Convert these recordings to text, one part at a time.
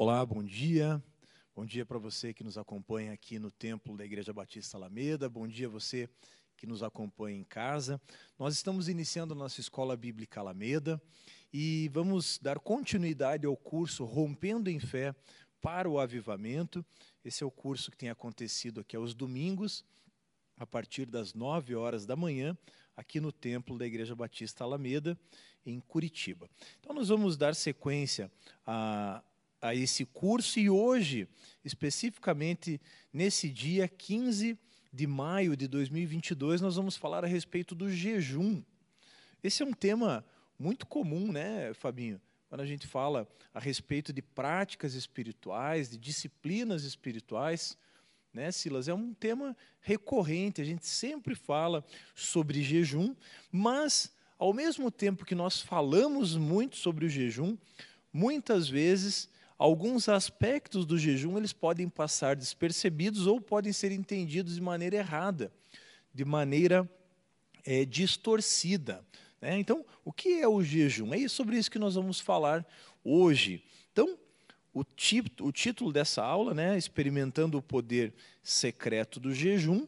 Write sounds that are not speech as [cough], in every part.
Olá, bom dia. Bom dia para você que nos acompanha aqui no templo da Igreja Batista Alameda. Bom dia você que nos acompanha em casa. Nós estamos iniciando a nossa escola bíblica Alameda e vamos dar continuidade ao curso Rompendo em Fé para o Avivamento. Esse é o curso que tem acontecido aqui aos domingos, a partir das 9 horas da manhã, aqui no templo da Igreja Batista Alameda, em Curitiba. Então, nós vamos dar sequência a, a esse curso e hoje, especificamente nesse dia 15 de maio de 2022, nós vamos falar a respeito do jejum. Esse é um tema muito comum, né, Fabinho? Quando a gente fala a respeito de práticas espirituais, de disciplinas espirituais, né, Silas? É um tema recorrente, a gente sempre fala sobre jejum, mas, ao mesmo tempo que nós falamos muito sobre o jejum, muitas vezes alguns aspectos do jejum eles podem passar despercebidos ou podem ser entendidos de maneira errada, de maneira é, distorcida. Né? Então, o que é o jejum? É sobre isso que nós vamos falar hoje. Então, o, o título dessa aula, né, experimentando o poder secreto do jejum.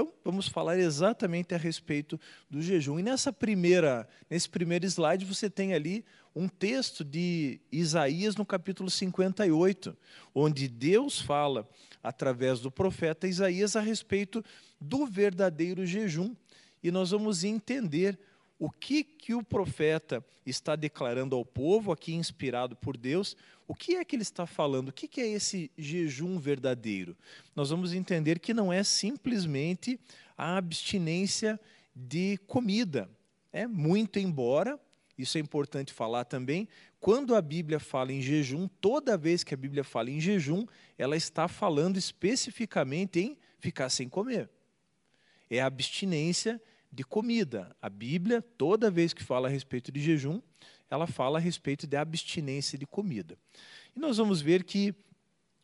Então, vamos falar exatamente a respeito do jejum. E nessa primeira, nesse primeiro slide, você tem ali um texto de Isaías no capítulo 58, onde Deus fala através do profeta Isaías a respeito do verdadeiro jejum. E nós vamos entender o que, que o profeta está declarando ao povo, aqui inspirado por Deus, o que é que ele está falando? O que, que é esse jejum verdadeiro? Nós vamos entender que não é simplesmente a abstinência de comida. É muito embora isso é importante falar também. Quando a Bíblia fala em jejum, toda vez que a Bíblia fala em jejum, ela está falando especificamente em ficar sem comer. É a abstinência de comida. A Bíblia, toda vez que fala a respeito de jejum, ela fala a respeito de abstinência de comida. E nós vamos ver que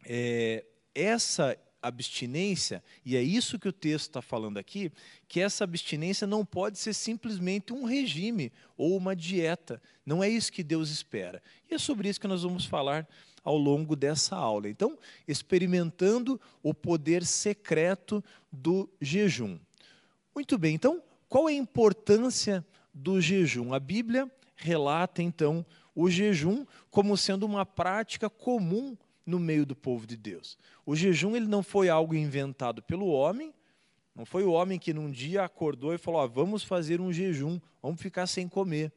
é, essa abstinência, e é isso que o texto está falando aqui, que essa abstinência não pode ser simplesmente um regime ou uma dieta. Não é isso que Deus espera. E é sobre isso que nós vamos falar ao longo dessa aula. Então, experimentando o poder secreto do jejum. Muito bem, então, qual é a importância do jejum? A Bíblia relata, então, o jejum como sendo uma prática comum no meio do povo de Deus. O jejum ele não foi algo inventado pelo homem, não foi o homem que num dia acordou e falou: ah, vamos fazer um jejum, vamos ficar sem comer.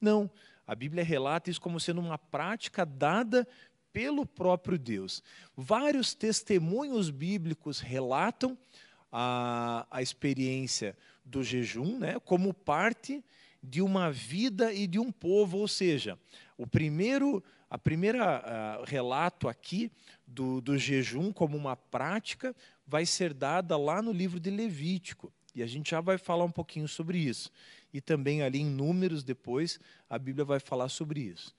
Não, a Bíblia relata isso como sendo uma prática dada pelo próprio Deus. Vários testemunhos bíblicos relatam a, a experiência do jejum né, como parte de uma vida e de um povo, ou seja, o primeiro a primeira uh, relato aqui do, do jejum como uma prática vai ser dada lá no livro de Levítico. E a gente já vai falar um pouquinho sobre isso. E também ali em Números, depois, a Bíblia vai falar sobre isso.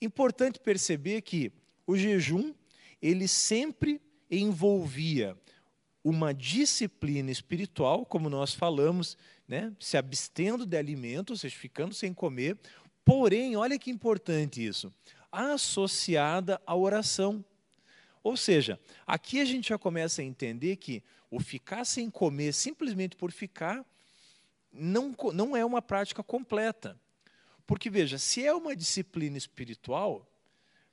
Importante perceber que o jejum, ele sempre envolvia uma disciplina espiritual, como nós falamos, né? se abstendo de alimentos, ou seja, ficando sem comer. Porém, olha que importante isso associada à oração. Ou seja, aqui a gente já começa a entender que o ficar sem comer simplesmente por ficar não, não é uma prática completa. Porque, veja, se é uma disciplina espiritual,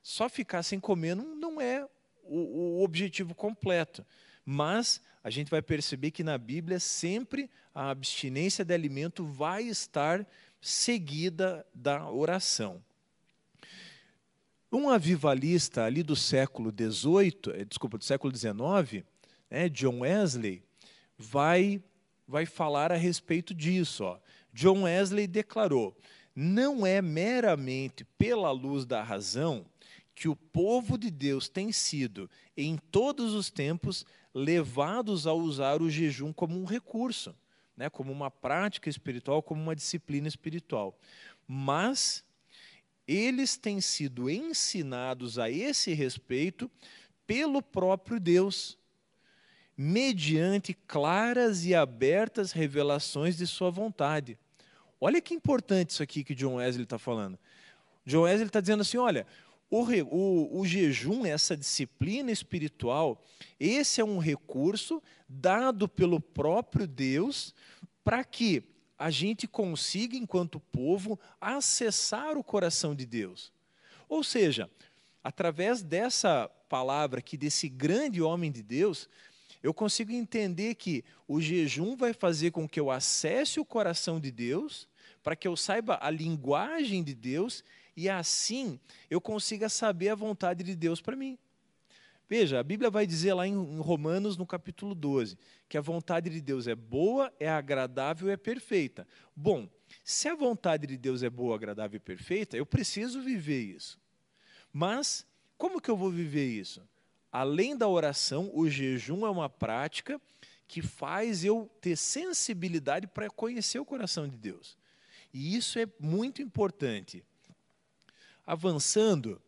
só ficar sem comer não, não é o, o objetivo completo. Mas a gente vai perceber que na Bíblia sempre a abstinência de alimento vai estar seguida da oração. Um avivalista ali do século XVIII, eh, desculpa, do século XIX, né, John Wesley, vai, vai falar a respeito disso. Ó. John Wesley declarou: não é meramente pela luz da razão que o povo de Deus tem sido, em todos os tempos, levados a usar o jejum como um recurso, né, como uma prática espiritual, como uma disciplina espiritual. Mas eles têm sido ensinados a esse respeito pelo próprio Deus, mediante claras e abertas revelações de sua vontade. Olha que importante isso aqui que John Wesley está falando. John Wesley está dizendo assim: olha, o, o, o, jejum, essa disciplina espiritual, esse é um recurso dado pelo próprio Deus para que a gente consiga, enquanto povo, acessar o coração de Deus. Ou seja, através dessa palavra aqui, desse grande homem de Deus, eu consigo entender que o jejum vai fazer com que eu acesse o coração de Deus, para que eu saiba a linguagem de Deus e assim eu consiga saber a vontade de Deus para mim. Veja, a Bíblia vai dizer lá em Romanos, no capítulo 12, que a vontade de Deus é boa, é agradável é perfeita. Bom, se a vontade de Deus é boa, agradável e perfeita, eu preciso viver isso. Mas, como que eu vou viver isso? além da oração, o jejum é uma prática que faz eu ter sensibilidade para conhecer o coração de Deus. E isso é muito importante. Avançando,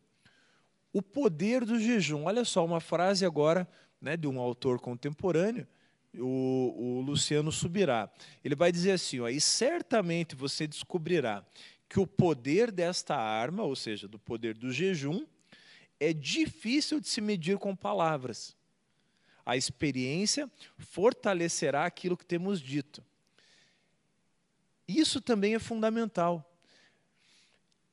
o poder do jejum. Olha só, uma frase agora né, de um autor contemporâneo, o, o Luciano Subirá. Ele vai dizer assim: e certamente você descobrirá que o poder desta arma, ou seja, do poder do jejum, é difícil de se medir com palavras. A experiência fortalecerá aquilo que temos dito. Isso também é fundamental.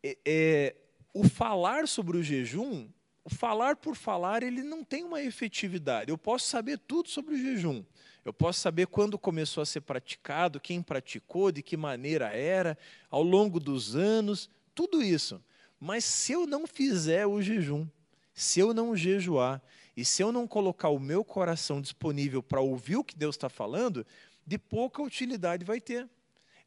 É, é, o falar sobre o jejum, o falar por falar, ele não tem uma efetividade. Eu posso saber tudo sobre o jejum. Eu posso saber quando começou a ser praticado, quem praticou, de que maneira era, ao longo dos anos, tudo isso. Mas se eu não fizer o jejum, se eu não jejuar e se eu não colocar o meu coração disponível para ouvir o que Deus está falando, de pouca utilidade vai ter.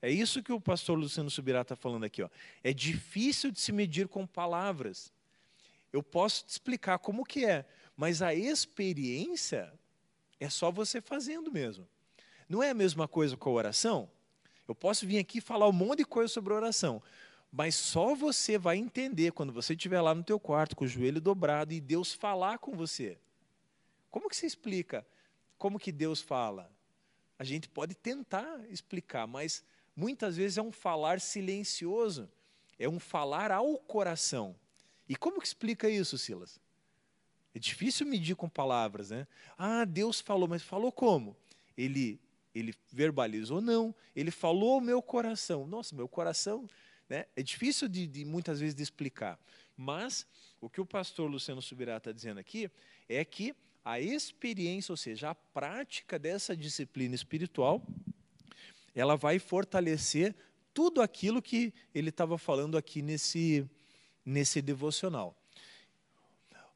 É isso que o pastor Luciano Subirá está falando aqui. Ó. É difícil de se medir com palavras. Eu posso te explicar como que é, mas a experiência é só você fazendo mesmo. Não é a mesma coisa com a oração? Eu posso vir aqui falar um monte de coisa sobre oração, mas só você vai entender quando você estiver lá no teu quarto com o joelho dobrado e Deus falar com você. Como que você explica como que Deus fala? A gente pode tentar explicar, mas muitas vezes é um falar silencioso, é um falar ao coração. E como que explica isso, Silas? É difícil medir com palavras, né? Ah, Deus falou, mas falou como? Ele ele verbalizou não, ele falou ao meu coração. Nossa, meu coração né? É difícil de, de, muitas vezes de explicar, mas o que o pastor Luciano Subirá está dizendo aqui é que a experiência, ou seja, a prática dessa disciplina espiritual, ela vai fortalecer tudo aquilo que ele estava falando aqui nesse, nesse devocional.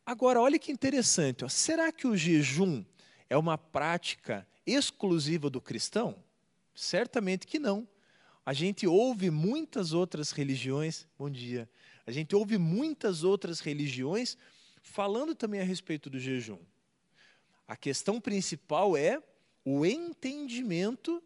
Agora, olha que interessante, ó, será que o jejum é uma prática exclusiva do cristão? Certamente que não. A gente ouve muitas outras religiões, bom dia. A gente ouve muitas outras religiões falando também a respeito do jejum. A questão principal é o entendimento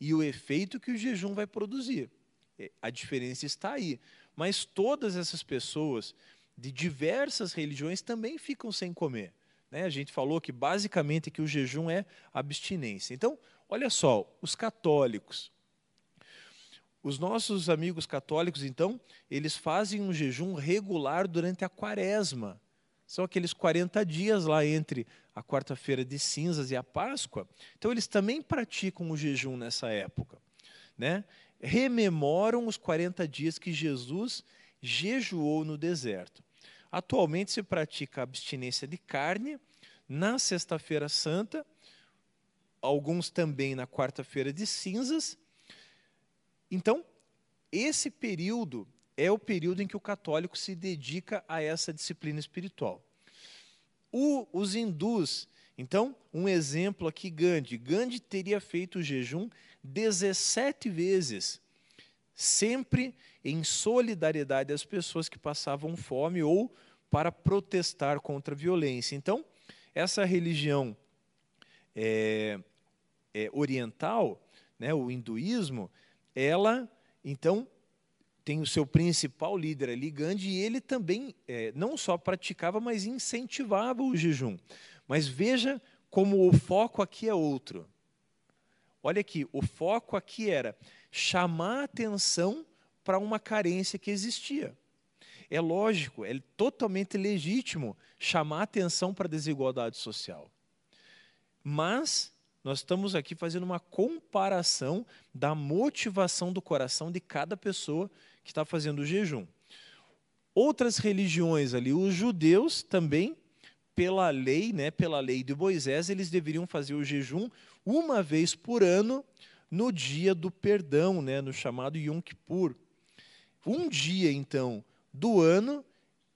e o efeito que o jejum vai produzir. É, a diferença está aí. Mas todas essas pessoas de diversas religiões também ficam sem comer. Né? A gente falou que basicamente que o jejum é abstinência. Então, olha só, os católicos, os nossos amigos católicos, então, eles fazem um jejum regular durante a quaresma. São aqueles 40 dias lá entre a quarta-feira de cinzas e a Páscoa. Então, eles também praticam o jejum nessa época. Né? Rememoram os 40 dias que Jesus jejuou no deserto. Atualmente se pratica a abstinência de carne na Sexta-feira Santa, alguns também na quarta-feira de cinzas então, esse período é o período em que o católico se dedica a essa disciplina espiritual. O, os hindus, então, um exemplo aqui, Gandhi. Gandhi teria feito o jejum 17 vezes, sempre em solidariedade às pessoas que passavam fome ou para protestar contra a violência. Então, essa religião é, é, oriental, né, o hinduísmo, ela, então, tem o seu principal líder ali, Gandhi, e ele também é, não só praticava, mas incentivava o jejum. Mas veja como o foco aqui é outro. Olha aqui, o foco aqui era chamar atenção para uma carência que existia. É lógico, é totalmente legítimo chamar atenção para a desigualdade social. Mas nós estamos aqui fazendo uma comparação da motivação do coração de cada pessoa que está fazendo o jejum. Outras religiões ali, os judeus também, pela lei, né, pela lei de Moisés, eles deveriam fazer o jejum uma vez por ano no dia do perdão, né, no chamado Yom Kippur. Um dia, então, do ano,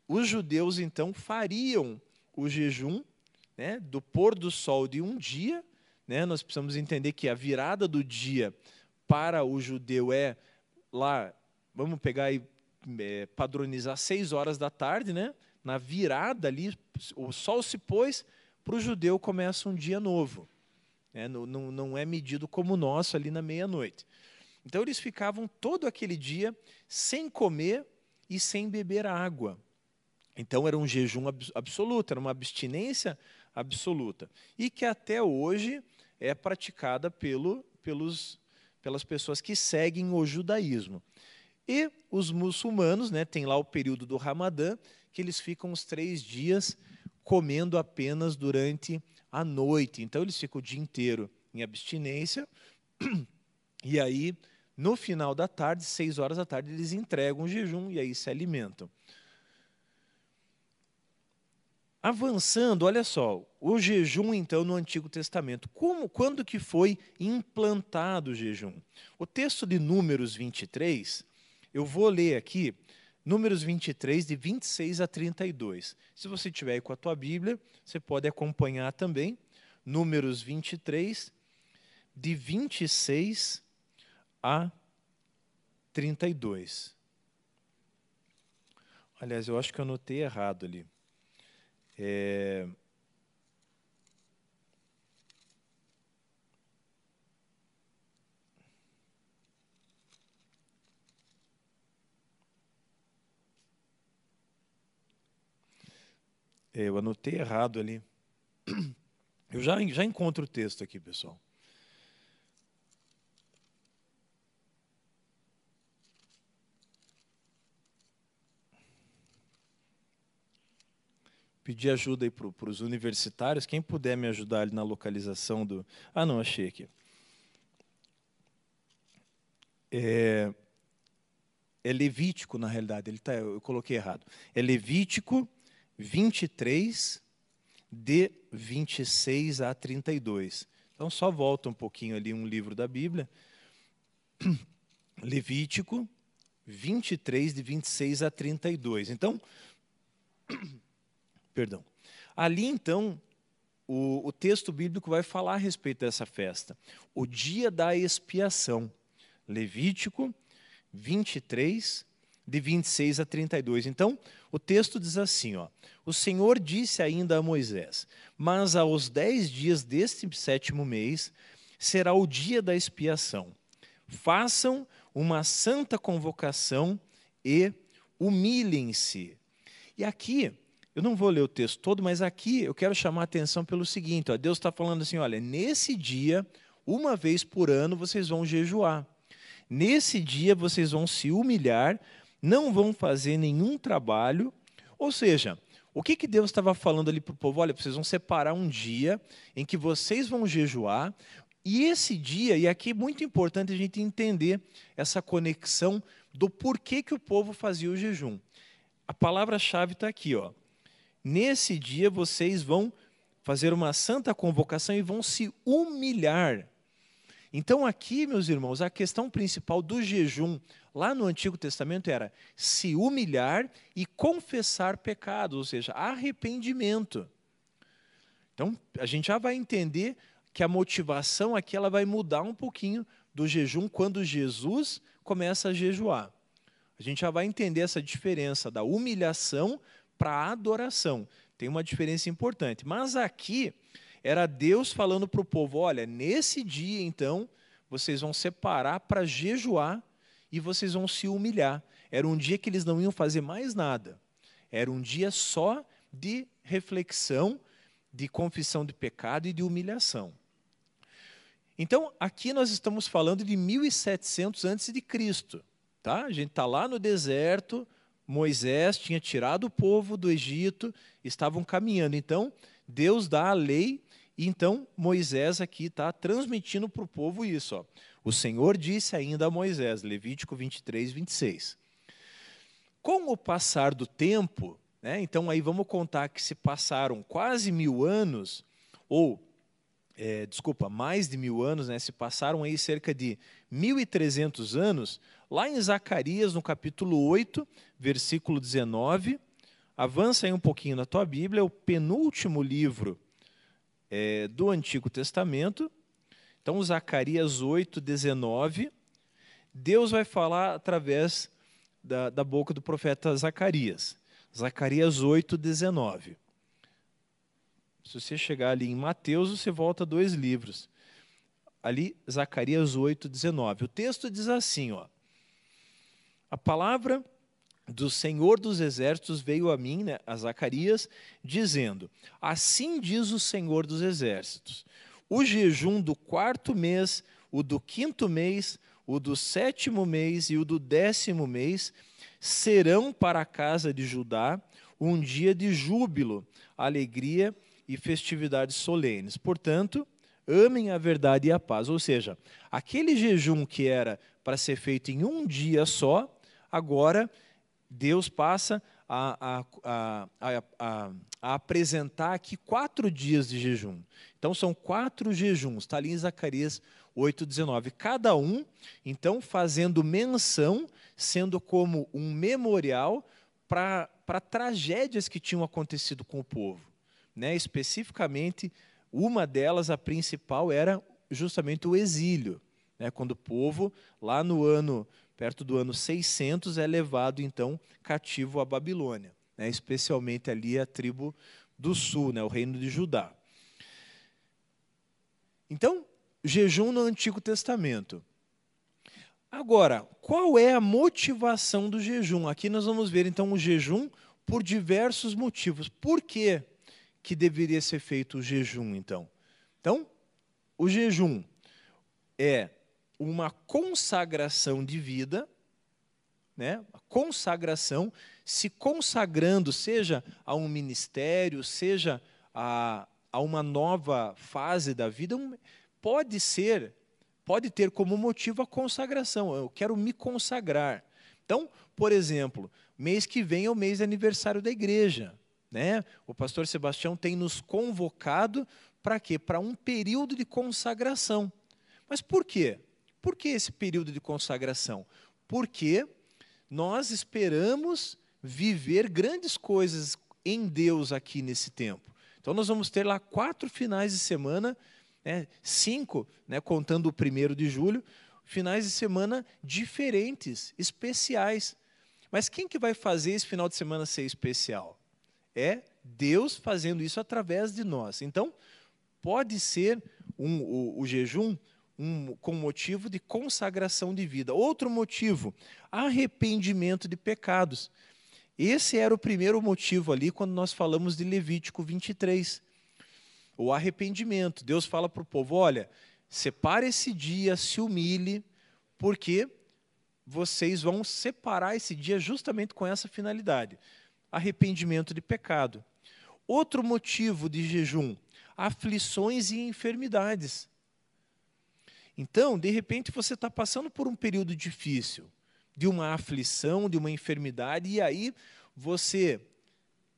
os judeus, então, fariam o jejum né, do pôr do sol de um dia. Né, nós precisamos entender que a virada do dia para o judeu é lá, vamos pegar e é, padronizar seis horas da tarde, né? Na virada ali, o sol se pôs, para o judeu começa um dia novo. Né? Não, não, não é medido como o nosso ali na meia-noite. Então eles ficavam todo aquele dia sem comer e sem beber água. Então era um jejum absoluto, era uma abstinência absoluta. E que até hoje é praticada pelo, pelos, pelas pessoas que seguem o judaísmo. E os muçulmanos, né, tem lá o período do Ramadã, que eles ficam os três dias comendo apenas durante a noite. Então eles ficam o dia inteiro em abstinência. [clears throat] E aí, no final da tarde, seis horas da tarde, eles entregam o jejum e aí se alimentam. Avançando, olha só, o jejum então no Antigo Testamento. Como, quando que foi implantado o jejum? O texto de Números 23, eu vou ler aqui Números 23, de 26 a 32. Se você tiver aí com a tua Bíblia, você pode acompanhar também. Números 23, de 26 a 32. Aliás, eu acho que eu anotei errado ali. É, eu anotei errado ali. Eu já, já encontro o texto aqui, pessoal. Pedir ajuda aí para os universitários. Quem puder me ajudar ali na localização do. Ah, não, achei aqui. É, é Levítico, na realidade. Ele tá, eu coloquei errado. É Levítico 23, de 26 a 32. Então, só volta um pouquinho ali um livro da Bíblia. Levítico 23, de 26 a 32. Então, perdão. Ali, então, o, o texto bíblico vai falar a respeito dessa festa. O dia da expiação. Levítico 23, de 26 a 32. Então, o texto diz assim: ó, O Senhor disse ainda a Moisés: Mas aos dez dias deste sétimo mês será o dia da expiação. Façam uma santa convocação e humilhem-se. E aqui, eu não vou ler o texto todo, mas aqui eu quero chamar a atenção pelo seguinte: ó, Deus está falando assim: olha, nesse dia, uma vez por ano, vocês vão jejuar. Nesse dia, vocês vão se humilhar não vão fazer nenhum trabalho. Ou seja, o que, que Deus estava falando ali para o povo? Olha, vocês vão separar um dia em que vocês vão jejuar, e esse dia, e aqui é muito importante a gente entender essa conexão do porquê que o povo fazia o jejum. A palavra-chave está aqui, ó. Nesse dia vocês vão fazer uma santa convocação e vão se humilhar. Então, aqui, meus irmãos, a questão principal do jejum lá no Antigo Testamento era se humilhar e confessar pecados, ou seja, arrependimento. Então, a gente já vai entender que a motivação aqui ela vai mudar um pouquinho do jejum quando Jesus começa a jejuar. A gente já vai entender essa diferença da humilhação para adoração. Tem uma diferença importante. Mas aqui era Deus falando para o povo: olha, nesse dia então, vocês vão separar para jejuar e vocês vão se humilhar. Era um dia que eles não iam fazer mais nada. Era um dia só de reflexão, de confissão de pecado e de humilhação. Então, aqui nós estamos falando de 1700 antes de Cristo, tá? A gente está lá no deserto, Moisés tinha tirado o povo do Egito, estavam caminhando. Então, Deus dá a lei, e então Moisés aqui está transmitindo para o povo isso. Ó. O Senhor disse ainda a Moisés, Levítico 23, 26. Com o passar do tempo, né, então aí vamos contar que se passaram quase mil anos, ou, é, desculpa, mais de mil anos, né, se passaram aí cerca de 1.300 anos, lá em Zacarias, no capítulo 8, versículo 19, avança aí um pouquinho na tua Bíblia, é o penúltimo livro é, do Antigo Testamento. Então, Zacarias 8, 19, Deus vai falar através da, da boca do profeta Zacarias. Zacarias 8, 19. Se você chegar ali em Mateus, você volta dois livros. Ali, Zacarias 8, 19. O texto diz assim: ó, a palavra do Senhor dos Exércitos veio a mim, né, a Zacarias, dizendo: Assim diz o Senhor dos Exércitos: o jejum do quarto mês, o do quinto mês, o do sétimo mês e o do décimo mês serão para a casa de Judá um dia de júbilo, alegria e festividades solenes. Portanto, amem a verdade e a paz. Ou seja, aquele jejum que era para ser feito em um dia só, agora Deus passa a, a, a, a, apresentar aqui quatro dias de jejum. Então, são quatro jejuns, está ali em Zacarias 8,19. Cada um, então, fazendo menção, sendo como um memorial para tragédias que tinham acontecido com o povo. Né? Especificamente, uma delas, a principal, era justamente o exílio. Né? Quando o povo, lá no ano perto do ano 600, é levado então cativo à Babilônia, né, especialmente ali a tribo do sul, né, o reino de Judá. Então, jejum no Antigo Testamento. Agora, qual é a motivação do jejum? Aqui nós vamos ver então o jejum por diversos motivos. Por que, que deveria ser feito o jejum, então? Então, o jejum é uma consagração de vida, né? A consagração, se consagrando, seja a um ministério, seja a, a uma nova fase da vida, pode ser, pode ter como motivo a consagração. Eu quero me consagrar. Então, por exemplo, mês que vem é o mês de aniversário da igreja. Né? O pastor Sebastião tem nos convocado para quê? Para um período de consagração. Mas por quê? Por que esse período de consagração? Porque nós esperamos viver grandes coisas em Deus aqui nesse tempo. Então, nós vamos ter lá quatro finais de semana, né, cinco, né, contando o primeiro de julho, finais de semana diferentes, especiais. Mas quem que vai fazer esse final de semana ser especial? É Deus fazendo isso através de nós. Então, pode ser um, o, o jejum um, com motivo de consagração de vida. Outro motivo, arrependimento de pecados. Esse era o primeiro motivo ali quando nós falamos de Levítico 23. O arrependimento. Deus fala para o povo: olha, separe esse dia, se humilhe, porque vocês vão separar esse dia justamente com essa finalidade: arrependimento de pecado. Outro motivo de jejum: aflições e enfermidades. Então, de repente, você está passando por um período difícil, de uma aflição, de uma enfermidade, e aí você,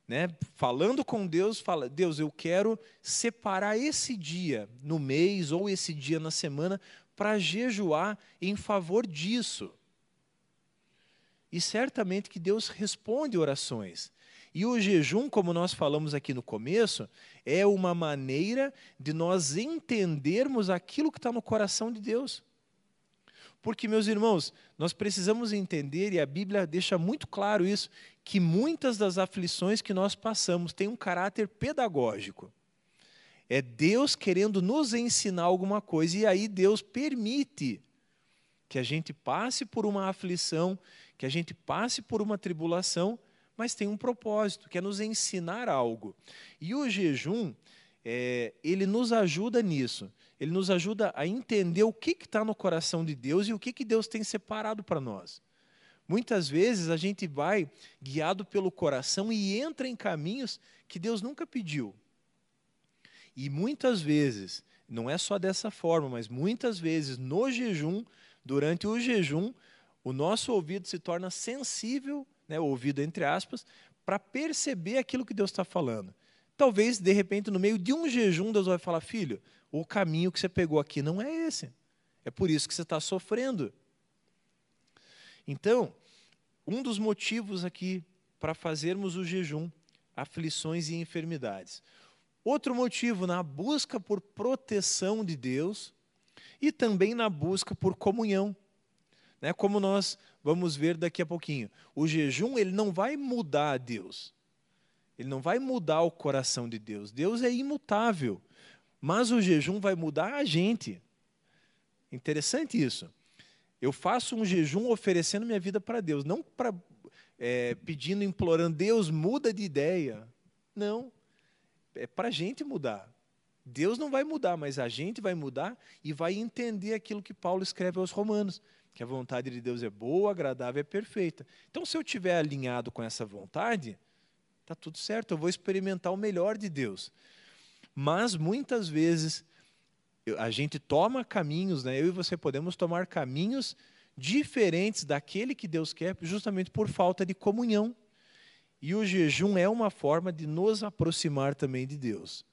né, falando com Deus, fala: Deus, eu quero separar esse dia no mês ou esse dia na semana para jejuar em favor disso. E certamente que Deus responde orações. E o jejum, como nós falamos aqui no começo, é uma maneira de nós entendermos aquilo que está no coração de Deus. Porque, meus irmãos, nós precisamos entender, e a Bíblia deixa muito claro isso, que muitas das aflições que nós passamos têm um caráter pedagógico. É Deus querendo nos ensinar alguma coisa, e aí Deus permite que a gente passe por uma aflição, que a gente passe por uma tribulação, mas tem um propósito, que é nos ensinar algo. E o jejum, é, ele nos ajuda nisso. Ele nos ajuda a entender o que está no coração de Deus e o que, que Deus tem separado para nós. Muitas vezes a gente vai guiado pelo coração e entra em caminhos que Deus nunca pediu. E muitas vezes, não é só dessa forma, mas muitas vezes no jejum, durante o jejum, o nosso ouvido se torna sensível, né, ouvido entre aspas, para perceber aquilo que Deus está falando. Talvez, de repente, no meio de um jejum, Deus vai falar: filho, o caminho que você pegou aqui não é esse. É por isso que você está sofrendo. Então, um dos motivos aqui para fazermos o jejum, aflições e enfermidades. Outro motivo, na busca por proteção de Deus e também na busca por comunhão. Né? Como nós vamos ver daqui a pouquinho. O jejum ele não vai mudar a Deus. Ele não vai mudar o coração de Deus. Deus é imutável. Mas o jejum vai mudar a gente. Interessante isso. Eu faço um jejum oferecendo minha vida para Deus, não para é, pedindo, implorando, Deus muda de ideia. Não, é para a gente mudar. Deus não vai mudar, mas a gente vai mudar e vai entender aquilo que Paulo escreve aos Romanos, que a vontade de Deus é boa, agradável e perfeita. Então, se eu estiver alinhado com essa vontade, está tudo certo, eu vou experimentar o melhor de Deus. Mas muitas vezes a gente toma caminhos, né? eu e você podemos tomar caminhos diferentes daquele que Deus quer, justamente por falta de comunhão. E o jejum é uma forma de nos aproximar também de Deus.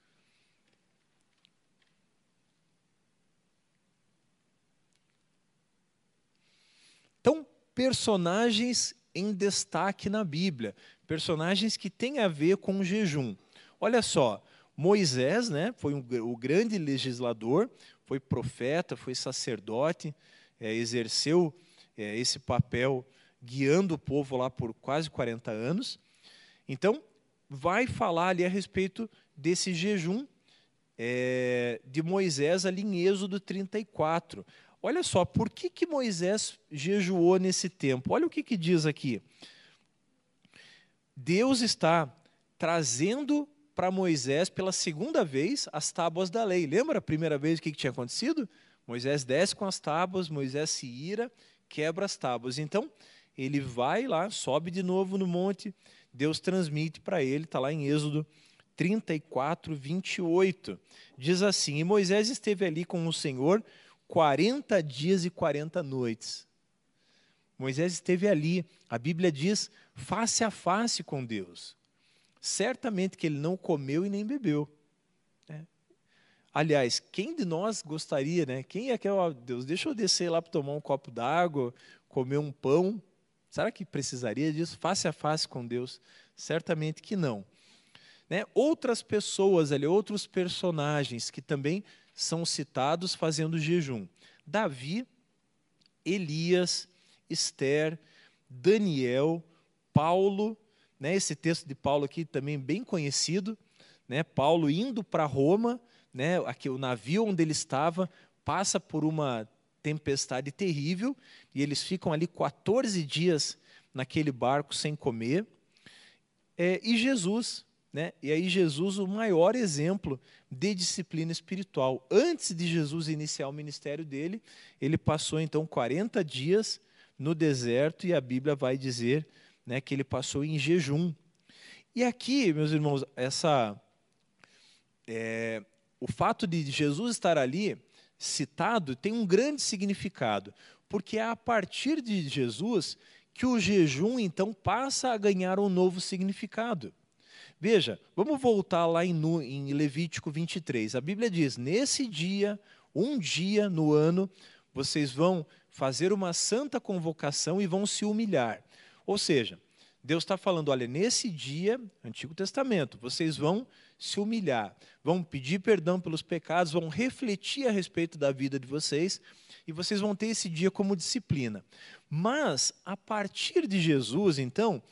Então, personagens em destaque na Bíblia, personagens que têm a ver com o jejum. Olha só, Moisés, né, foi um, o grande legislador, foi profeta, foi sacerdote, é, exerceu é, esse papel guiando o povo lá por quase 40 anos. Então, vai falar ali a respeito desse jejum é, de Moisés ali em Êxodo 34. Olha só, por que, que Moisés jejuou nesse tempo? Olha o que, que diz aqui. Deus está trazendo para Moisés pela segunda vez as tábuas da lei. Lembra a primeira vez o que, que tinha acontecido? Moisés desce com as tábuas, Moisés se ira, quebra as tábuas. Então, ele vai lá, sobe de novo no monte, Deus transmite para ele, está lá em Êxodo 34, 28. Diz assim: E Moisés esteve ali com o Senhor 40 dias e 40 noites. Moisés esteve ali, a Bíblia diz, face a face com Deus certamente que ele não comeu e nem bebeu. Né? Aliás, quem de nós gostaria, né? Quem é que, ó, Deus, deixa eu descer lá para tomar um copo d'água, comer um pão? Será que precisaria disso face a face com Deus? Certamente que não. Né? Outras pessoas ali, outros personagens que também são citados fazendo jejum. Davi, Elias, Esther, Daniel, Paulo né, esse texto de Paulo aqui também bem conhecido, né, Paulo indo para Roma, né, aqui, o navio onde ele estava passa por uma tempestade terrível e eles ficam ali 14 dias naquele barco sem comer. É, e Jesus, né, e aí Jesus, o maior exemplo de disciplina espiritual. Antes de Jesus iniciar o ministério dele, ele passou então 40 dias no deserto e a Bíblia vai dizer né, que ele passou em jejum. E aqui, meus irmãos, essa, é, o fato de Jesus estar ali citado tem um grande significado, porque é a partir de Jesus que o jejum então passa a ganhar um novo significado. Veja, vamos voltar lá em, em Levítico 23. A Bíblia diz: nesse dia, um dia no ano, vocês vão fazer uma santa convocação e vão se humilhar. Ou seja, Deus está falando: olha, nesse dia, Antigo Testamento, vocês vão se humilhar, vão pedir perdão pelos pecados, vão refletir a respeito da vida de vocês e vocês vão ter esse dia como disciplina. Mas, a partir de Jesus, então,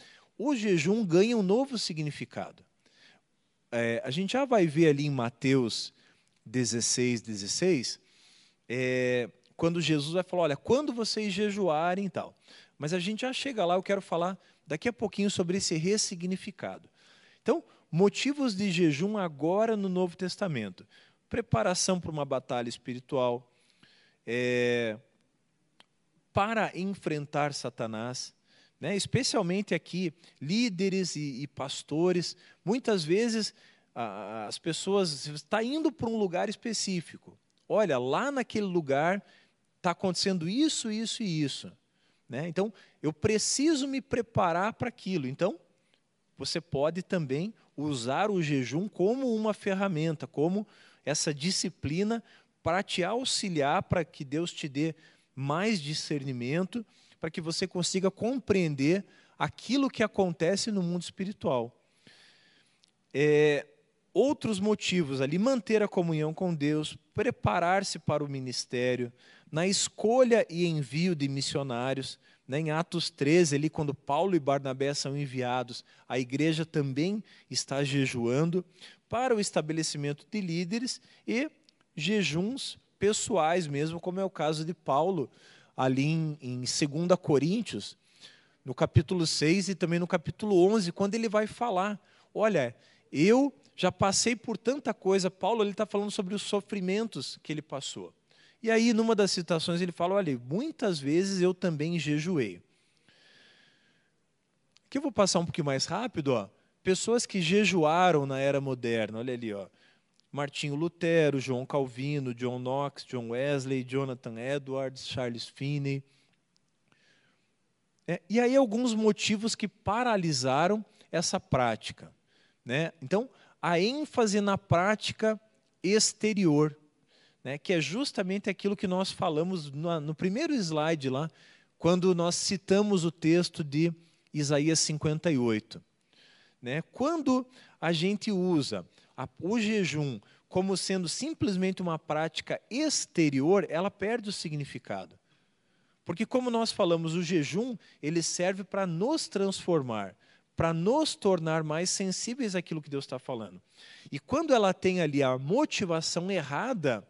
o jejum ganha um novo significado. É, a gente já vai ver ali em Mateus 16, 16, é, quando Jesus vai falar: olha, quando vocês jejuarem e tal. Mas a gente já chega lá, eu quero falar daqui a pouquinho sobre esse ressignificado. Então, motivos de jejum agora no Novo Testamento: preparação para uma batalha espiritual, é, para enfrentar Satanás, né, especialmente aqui, líderes e, e pastores, muitas vezes a, as pessoas estão indo para um lugar específico. Olha, lá naquele lugar está acontecendo isso, isso e isso. Né? Então, eu preciso me preparar para aquilo. Então, você pode também usar o jejum como uma ferramenta, como essa disciplina para te auxiliar, para que Deus te dê mais discernimento, para que você consiga compreender aquilo que acontece no mundo espiritual. É, outros motivos ali, manter a comunhão com Deus, preparar-se para o ministério, na escolha e envio de missionários. Né, em Atos 13, ali, quando Paulo e Barnabé são enviados, a igreja também está jejuando para o estabelecimento de líderes e jejuns pessoais mesmo, como é o caso de Paulo, ali em, em 2 Coríntios, no capítulo 6 e também no capítulo 11, quando ele vai falar: Olha, eu já passei por tanta coisa. Paulo está falando sobre os sofrimentos que ele passou. E aí, numa das citações, ele fala: Olha, muitas vezes eu também jejuei. Aqui eu vou passar um pouquinho mais rápido. Ó. Pessoas que jejuaram na era moderna, olha ali, ó. Martinho Lutero, João Calvino, John Knox, John Wesley, Jonathan Edwards, Charles Finney. É, e aí alguns motivos que paralisaram essa prática. Né? Então, a ênfase na prática exterior, né? que é justamente aquilo que nós falamos no, no primeiro slide lá, quando nós citamos o texto de Isaías 58. Né? Quando a gente usa o jejum como sendo simplesmente uma prática exterior, ela perde o significado. Porque como nós falamos, o jejum, ele serve para nos transformar, para nos tornar mais sensíveis àquilo que Deus está falando. E quando ela tem ali a motivação errada,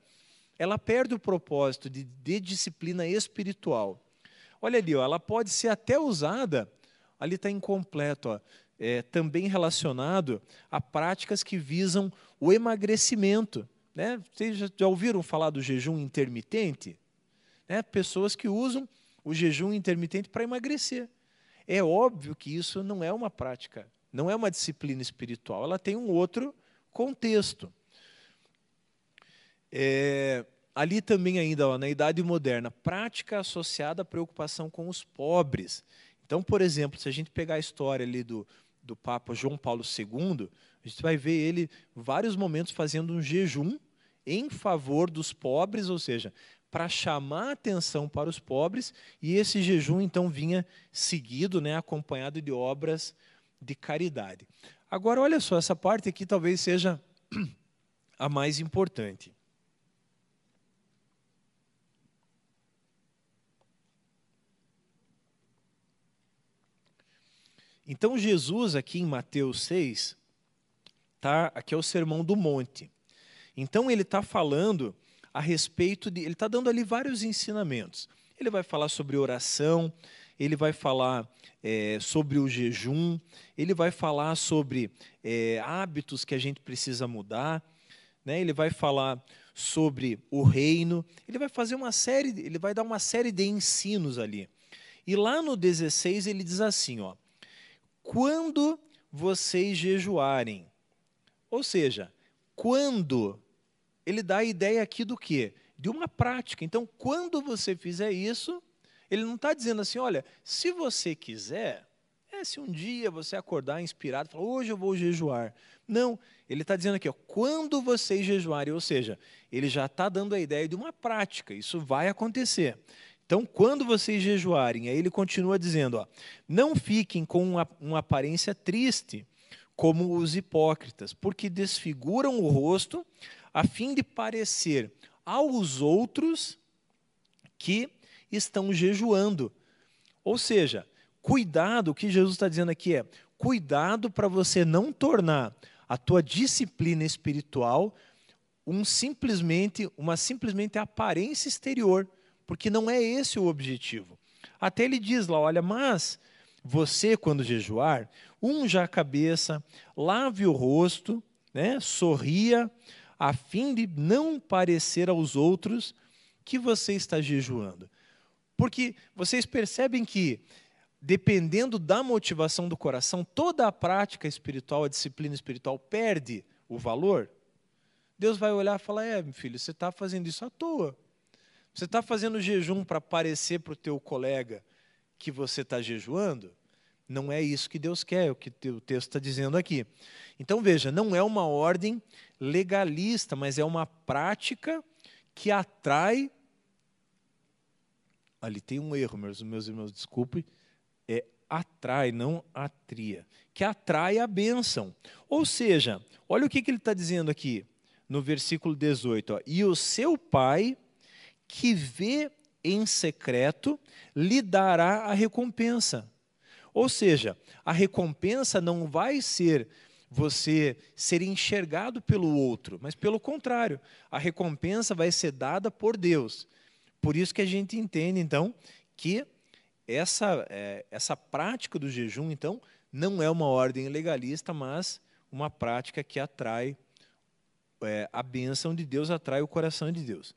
ela perde o propósito de, de disciplina espiritual. Olha ali, ó, ela pode ser até usada, ali está incompleto, ó, é, também relacionado a práticas que visam o emagrecimento. Né? Vocês já, ouviram falar do jejum intermitente? Né? Pessoas que usam o jejum intermitente para emagrecer. É óbvio que isso não é uma prática, não é uma disciplina espiritual, ela tem um outro contexto. É, ali também ainda, ó, na Idade Moderna, prática associada à preocupação com os pobres. Então, por exemplo, se a gente pegar a história ali do, do Papa João Paulo II, a gente vai ver ele vários momentos fazendo um jejum em favor dos pobres, ou seja, para chamar atenção para os pobres, e esse jejum então vinha seguido, né, acompanhado de obras de caridade. Agora, olha só, essa parte aqui talvez seja [clears throat] a mais importante. Então, Jesus, aqui em Mateus 6, tá, aqui é o Sermão do Monte. Então, ele está falando a respeito de. Ele está dando ali vários ensinamentos. Ele vai falar sobre oração, ele vai falar é, sobre o jejum, ele vai falar sobre é, hábitos que a gente precisa mudar, né? ele vai falar sobre o reino, ele vai fazer uma série, ele vai dar uma série de ensinos ali. E lá no 16 ele diz assim, ó, quando vocês jejuarem. Ou seja, quando ele dá a ideia aqui do quê? De uma prática. Então, quando você fizer isso, ele não está dizendo assim, olha, se você quiser, é se um dia você acordar inspirado, falar, hoje eu vou jejuar. Não, ele está dizendo aqui, ó, quando vocês jejuarem, ou seja, ele já está dando a ideia de uma prática, isso vai acontecer. Então, quando vocês jejuarem, aí ele continua dizendo: ó, não fiquem com uma, uma aparência triste, como os hipócritas, porque desfiguram o rosto a fim de parecer aos outros que estão jejuando. Ou seja, cuidado, o que Jesus está dizendo aqui é: cuidado para você não tornar a tua disciplina espiritual um simplesmente uma simplesmente aparência exterior porque não é esse o objetivo. Até ele diz lá: olha, mas você, quando jejuar, unja a cabeça, lave o rosto, né, sorria, a fim de não parecer aos outros que você está jejuando. Porque vocês percebem que dependendo da motivação do coração, toda a prática espiritual, a disciplina espiritual perde o valor, Deus vai olhar e falar: É, meu filho, você está fazendo isso à toa. Você está fazendo jejum para parecer para o teu colega que você está jejuando? Não é isso que Deus quer, é o que o texto está dizendo aqui. Então veja, não é uma ordem legalista, mas é uma prática que atrai. Ali tem um erro, meus, meus irmãos, desculpe. É atrai, não atria. Que atrai a bênção. Ou seja, olha o que, que ele está dizendo aqui no versículo 18: ó, E o seu pai, que vê em secreto, lhe dará a recompensa. Ou seja, a recompensa não vai ser você ser enxergado pelo outro, mas pelo contrário, a recompensa vai ser dada por Deus. Por isso que a gente entende, então, que essa, é, essa prática do jejum, então, não é uma ordem legalista, mas uma prática que atrai é, a bênção de Deus, atrai o coração de Deus.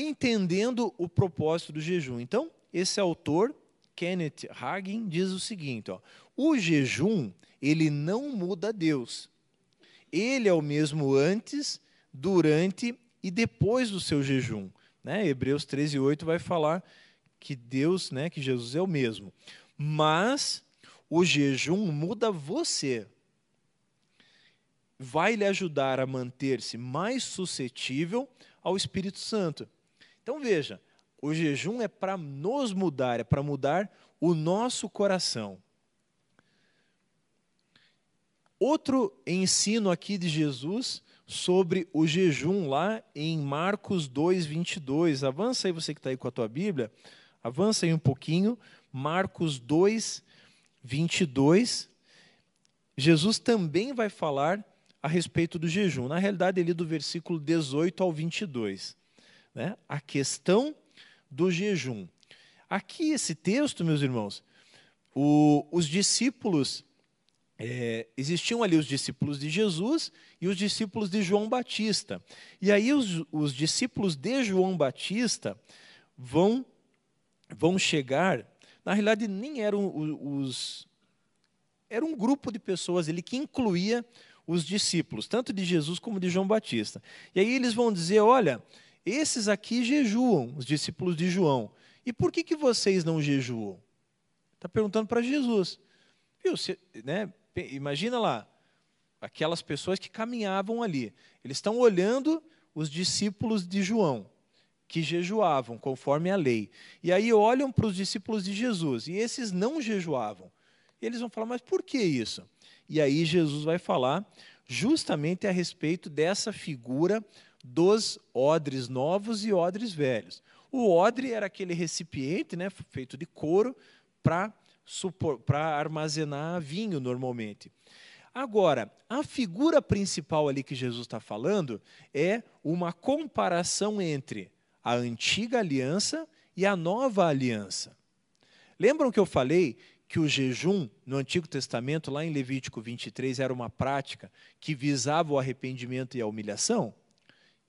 Entendendo o propósito do jejum. Então, esse autor, Kenneth Hagin, diz o seguinte: ó, o jejum ele não muda Deus. Ele é o mesmo antes, durante e depois do seu jejum. Né? Hebreus 13, 8 vai falar que Deus, né, que Jesus é o mesmo. Mas o jejum muda você. Vai lhe ajudar a manter-se mais suscetível ao Espírito Santo. Então veja, o jejum é para nos mudar, é para mudar o nosso coração. Outro ensino aqui de Jesus sobre o jejum lá em Marcos 2, 22. Avança aí você que está aí com a tua Bíblia. Avança aí um pouquinho. Marcos 2, 22. Jesus também vai falar a respeito do jejum. Na realidade, ele do versículo 18 ao 22. Né? A questão do jejum. Aqui, esse texto, meus irmãos, o, os discípulos é, existiam ali os discípulos de Jesus e os discípulos de João Batista. E aí os, os discípulos de João Batista vão, vão chegar, na realidade nem eram os, era um grupo de pessoas ali que incluía os discípulos, tanto de Jesus como de João Batista. E aí eles vão dizer, olha, esses aqui jejuam, os discípulos de João. E por que, que vocês não jejuam? Está perguntando para Jesus. Viu, se, né, imagina lá, aquelas pessoas que caminhavam ali. Eles estão olhando os discípulos de João, que jejuavam conforme a lei. E aí olham para os discípulos de Jesus, e esses não jejuavam. E eles vão falar, mas por que isso? E aí Jesus vai falar justamente a respeito dessa figura dos odres novos e odres velhos. O odre era aquele recipiente né, feito de couro para armazenar vinho normalmente. Agora, a figura principal ali que Jesus está falando é uma comparação entre a antiga aliança e a nova aliança. Lembram que eu falei que o jejum no Antigo Testamento, lá em Levítico 23, era uma prática que visava o arrependimento e a humilhação?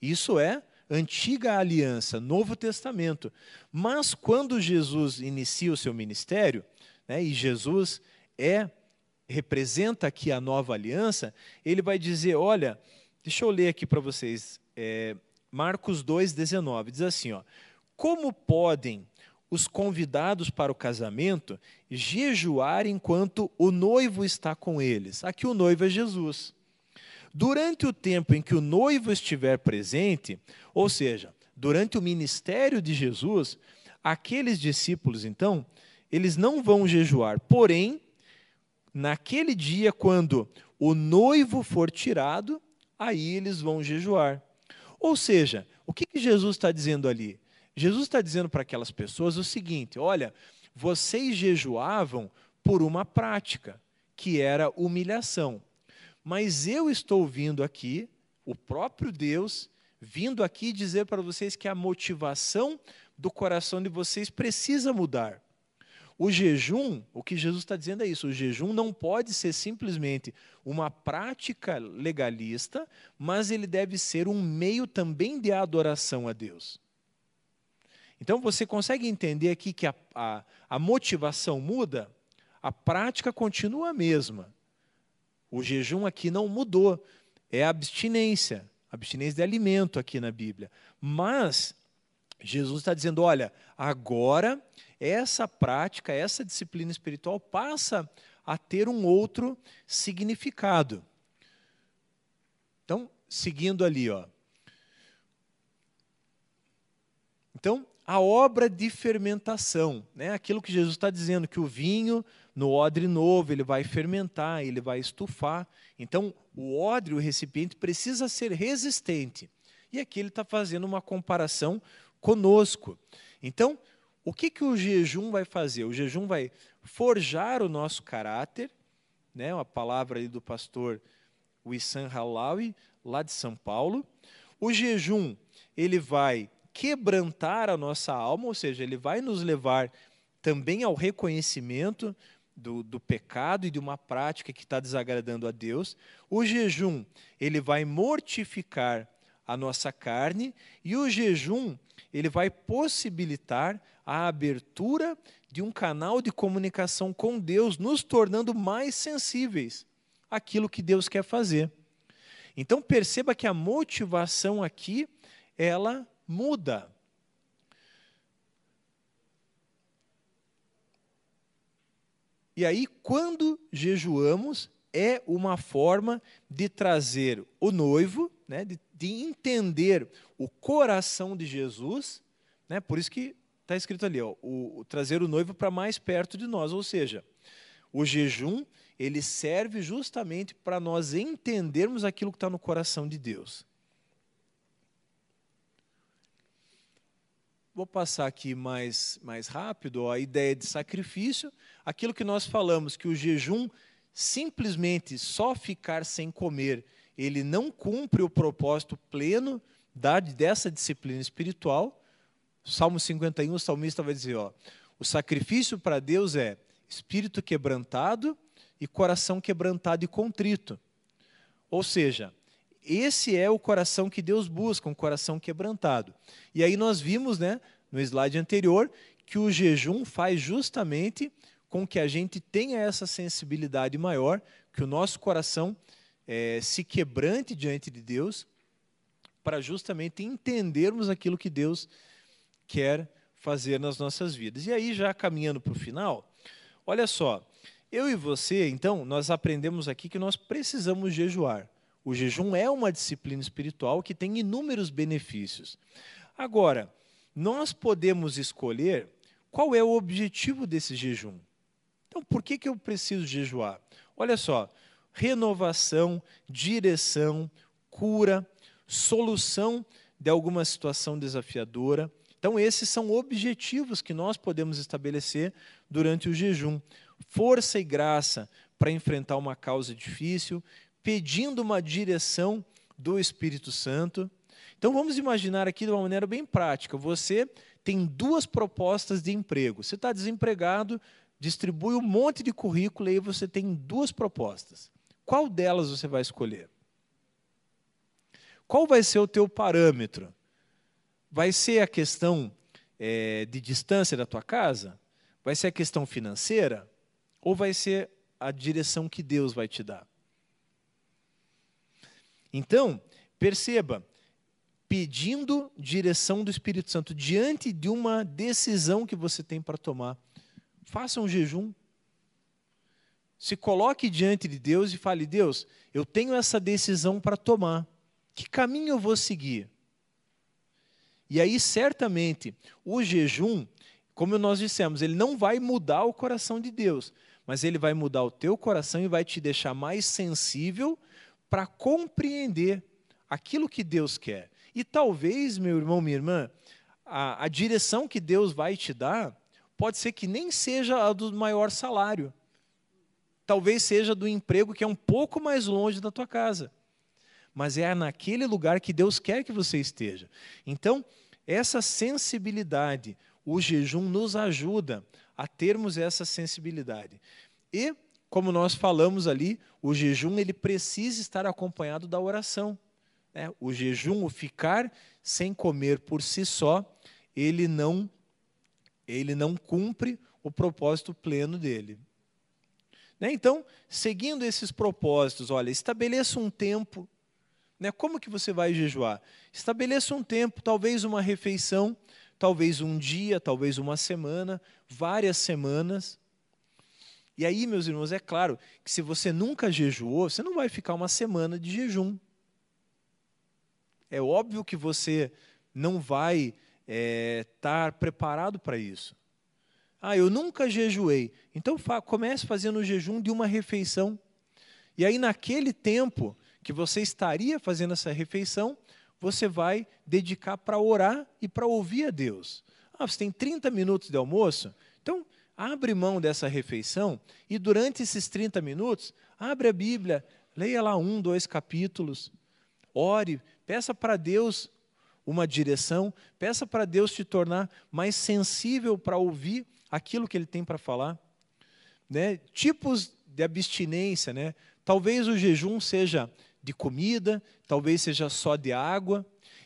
Isso é antiga aliança, Novo Testamento. Mas quando Jesus inicia o seu ministério, né, e Jesus é representa aqui a nova aliança, ele vai dizer, olha, deixa eu ler aqui para vocês, é, Marcos 2,19, diz assim, ó, como podem os convidados para o casamento jejuar enquanto o noivo está com eles? Aqui o noivo é Jesus. Durante o tempo em que o noivo estiver presente, ou seja, durante o ministério de Jesus, aqueles discípulos, então, eles não vão jejuar. Porém, naquele dia, quando o noivo for tirado, aí eles vão jejuar. Ou seja, o que, que Jesus está dizendo ali? Jesus está dizendo para aquelas pessoas o seguinte: olha, vocês jejuavam por uma prática, que era humilhação. Mas eu estou vindo aqui, o próprio Deus, vindo aqui dizer para vocês que a motivação do coração de vocês precisa mudar. O jejum, o que Jesus está dizendo é isso: o jejum não pode ser simplesmente uma prática legalista, mas ele deve ser um meio também de adoração a Deus. Então você consegue entender aqui que a, a, a motivação muda, a prática continua a mesma. O jejum aqui não mudou, é abstinência, abstinência de alimento aqui na Bíblia. Mas Jesus está dizendo: olha, agora essa prática, essa disciplina espiritual passa a ter um outro significado. Então, seguindo ali, ó. Então, a obra de fermentação, né? aquilo que Jesus está dizendo, que o vinho no odre novo, ele vai fermentar, ele vai estufar. Então, o odre, o recipiente, precisa ser resistente. E aqui ele está fazendo uma comparação conosco. Então, o que, que o jejum vai fazer? O jejum vai forjar o nosso caráter, né? a palavra do pastor Wissam Halawi, lá de São Paulo. O jejum, ele vai quebrantar a nossa alma, ou seja, ele vai nos levar também ao reconhecimento do, do pecado e de uma prática que está desagradando a Deus. O jejum, ele vai mortificar a nossa carne e o jejum, ele vai possibilitar a abertura de um canal de comunicação com Deus, nos tornando mais sensíveis àquilo que Deus quer fazer. Então perceba que a motivação aqui, ela muda. E aí, quando jejuamos, é uma forma de trazer o noivo, né, de, de entender o coração de Jesus, né, por isso que está escrito ali, ó, o, o trazer o noivo para mais perto de nós, ou seja, o jejum ele serve justamente para nós entendermos aquilo que está no coração de Deus. Vou passar aqui mais, mais rápido ó, a ideia de sacrifício. Aquilo que nós falamos, que o jejum, simplesmente só ficar sem comer, ele não cumpre o propósito pleno da, dessa disciplina espiritual. Salmo 51, o salmista vai dizer: ó, o sacrifício para Deus é espírito quebrantado e coração quebrantado e contrito. Ou seja, esse é o coração que Deus busca, um coração quebrantado. E aí nós vimos, né, no slide anterior, que o jejum faz justamente com que a gente tenha essa sensibilidade maior, que o nosso coração é, se quebrante diante de Deus, para justamente entendermos aquilo que Deus quer fazer nas nossas vidas. E aí, já caminhando para o final, olha só, eu e você, então, nós aprendemos aqui que nós precisamos jejuar. O jejum é uma disciplina espiritual que tem inúmeros benefícios. Agora, nós podemos escolher qual é o objetivo desse jejum. Então, por que, que eu preciso jejuar? Olha só, renovação, direção, cura, solução de alguma situação desafiadora. Então, esses são objetivos que nós podemos estabelecer durante o jejum força e graça para enfrentar uma causa difícil, pedindo uma direção do Espírito Santo. Então vamos imaginar aqui de uma maneira bem prática. Você tem duas propostas de emprego. Você está desempregado, distribui um monte de currículo e aí você tem duas propostas. Qual delas você vai escolher? Qual vai ser o teu parâmetro? Vai ser a questão é, de distância da tua casa? Vai ser a questão financeira? ou vai ser a direção que Deus vai te dar? Então, perceba, pedindo direção do Espírito Santo diante de uma decisão que você tem para tomar, faça um jejum. Se coloque diante de Deus e fale: Deus, eu tenho essa decisão para tomar. Que caminho eu vou seguir? E aí, certamente, o jejum, como nós dissemos, ele não vai mudar o coração de Deus, mas ele vai mudar o teu coração e vai te deixar mais sensível para compreender aquilo que Deus quer. E talvez, meu irmão, minha irmã, a, a direção que Deus vai te dar pode ser que nem seja a do maior salário. Talvez seja do emprego que é um pouco mais longe da tua casa. Mas é naquele lugar que Deus quer que você esteja. Então, essa sensibilidade, o jejum nos ajuda a termos essa sensibilidade. E, como nós falamos ali, o jejum ele precisa estar acompanhado da oração. Né? O jejum, o ficar sem comer por si só, ele não ele não cumpre o propósito pleno dele. Né? Então, seguindo esses propósitos, olha, estabeleça um tempo. Né? Como que você vai jejuar? Estabeleça um tempo, talvez uma refeição, talvez um dia, talvez uma semana, várias semanas. E aí, meus irmãos, é claro que se você nunca jejuou, você não vai ficar uma semana de jejum. É óbvio que você não vai estar é, preparado para isso. Ah, eu nunca jejuei. Então comece fazendo o jejum de uma refeição. E aí, naquele tempo que você estaria fazendo essa refeição, você vai dedicar para orar e para ouvir a Deus. Ah, você tem 30 minutos de almoço? Então, abre mão dessa refeição e durante esses 30 minutos, abre a Bíblia, leia lá um, dois capítulos, ore, peça para Deus uma direção, peça para Deus te tornar mais sensível para ouvir aquilo que Ele tem para falar. Né? Tipos de abstinência, né? talvez o jejum seja de comida, talvez seja só de água.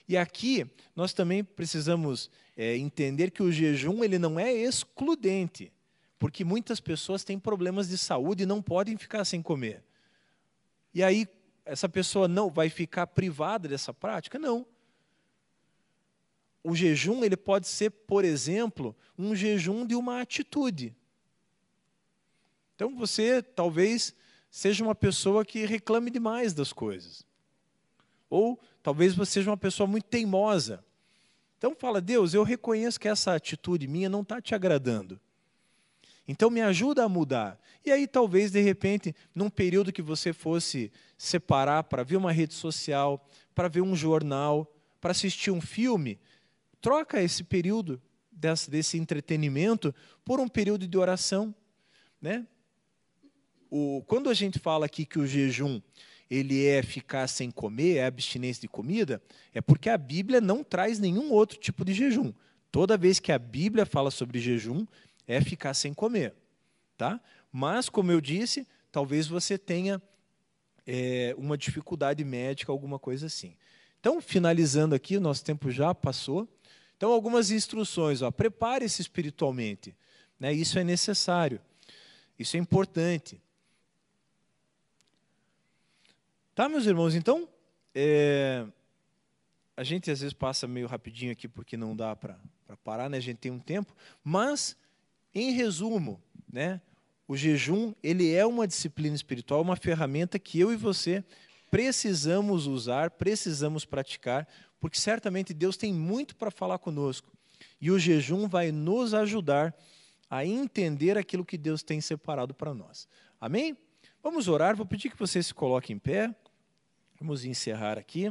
E aqui nós também precisamos é, entender que o jejum ele não é excludente, porque muitas pessoas têm problemas de saúde e não podem ficar sem comer. E aí essa pessoa não vai ficar privada dessa prática? Não o jejum ele pode ser, por exemplo, um jejum de uma atitude. Então você talvez seja uma pessoa que reclame demais das coisas. Ou talvez você seja uma pessoa muito teimosa. Então fala, Deus, eu reconheço que essa atitude minha não está te agradando. Então me ajuda a mudar. E aí talvez de repente, num período que você fosse separar para ver uma rede social, para ver um jornal, para assistir um filme, troca esse período desse, desse entretenimento por um período de oração. Né? O, quando a gente fala aqui que o jejum ele é ficar sem comer, é abstinência de comida, é porque a Bíblia não traz nenhum outro tipo de jejum. Toda vez que a Bíblia fala sobre jejum, é ficar sem comer. Tá? Mas, como eu disse, talvez você tenha é, uma dificuldade médica, alguma coisa assim. Então, finalizando aqui, nosso tempo já passou. Então, algumas instruções, prepare-se espiritualmente. Né? Isso é necessário, isso é importante. Tá, meus irmãos? Então, é, a gente às vezes passa meio rapidinho aqui porque não dá para parar, né? a gente tem um tempo, mas, em resumo, né? o jejum ele é uma disciplina espiritual, uma ferramenta que eu e você precisamos usar, precisamos praticar, porque certamente Deus tem muito para falar conosco. E o jejum vai nos ajudar a entender aquilo que Deus tem separado para nós. Amém? Vamos orar, vou pedir que você se coloque em pé. Vamos encerrar aqui.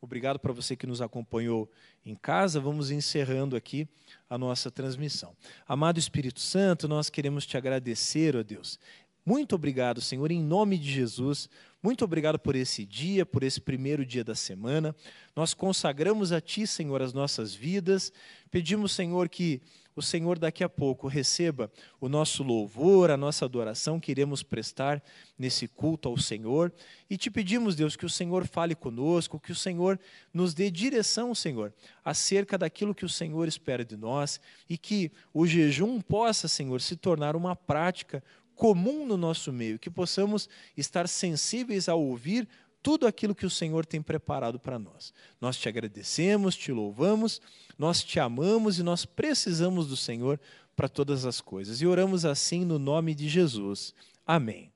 Obrigado para você que nos acompanhou em casa. Vamos encerrando aqui a nossa transmissão. Amado Espírito Santo, nós queremos te agradecer, ó Deus. Muito obrigado, Senhor, em nome de Jesus muito obrigado por esse dia, por esse primeiro dia da semana. Nós consagramos a Ti, Senhor, as nossas vidas. Pedimos, Senhor, que o Senhor daqui a pouco receba o nosso louvor, a nossa adoração que iremos prestar nesse culto ao Senhor. E te pedimos, Deus, que o Senhor fale conosco, que o Senhor nos dê direção, Senhor, acerca daquilo que o Senhor espera de nós e que o jejum possa, Senhor, se tornar uma prática, comum no nosso meio, que possamos estar sensíveis a ouvir tudo aquilo que o Senhor tem preparado para nós. Nós te agradecemos, te louvamos, nós te amamos e nós precisamos do Senhor para todas as coisas. E oramos assim no nome de Jesus. Amém.